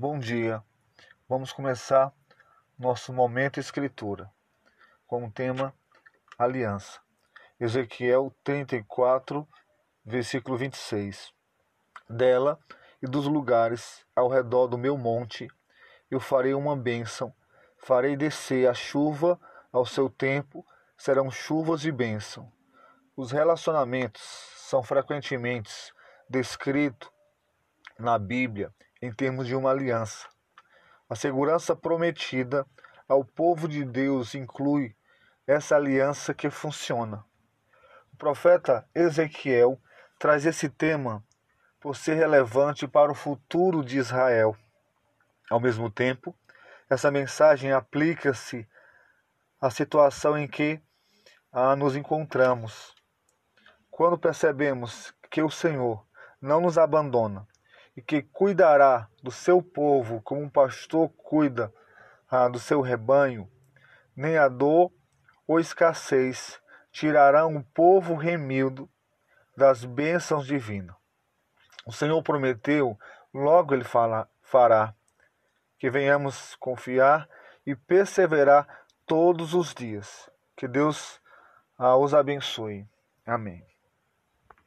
Bom dia. Vamos começar nosso momento escritura com o tema aliança. Ezequiel 34, versículo 26. Dela e dos lugares ao redor do meu monte eu farei uma bênção, farei descer a chuva ao seu tempo, serão chuvas de bênção. Os relacionamentos são frequentemente descritos na Bíblia em termos de uma aliança. A segurança prometida ao povo de Deus inclui essa aliança que funciona. O profeta Ezequiel traz esse tema por ser relevante para o futuro de Israel. Ao mesmo tempo, essa mensagem aplica-se à situação em que ah, nos encontramos. Quando percebemos que o Senhor não nos abandona, e que cuidará do seu povo como um pastor cuida ah, do seu rebanho, nem a dor ou escassez tirarão um povo remido das bênçãos divinas. O Senhor prometeu, logo Ele fala, fará, que venhamos confiar e perseverar todos os dias. Que Deus ah, os abençoe. Amém.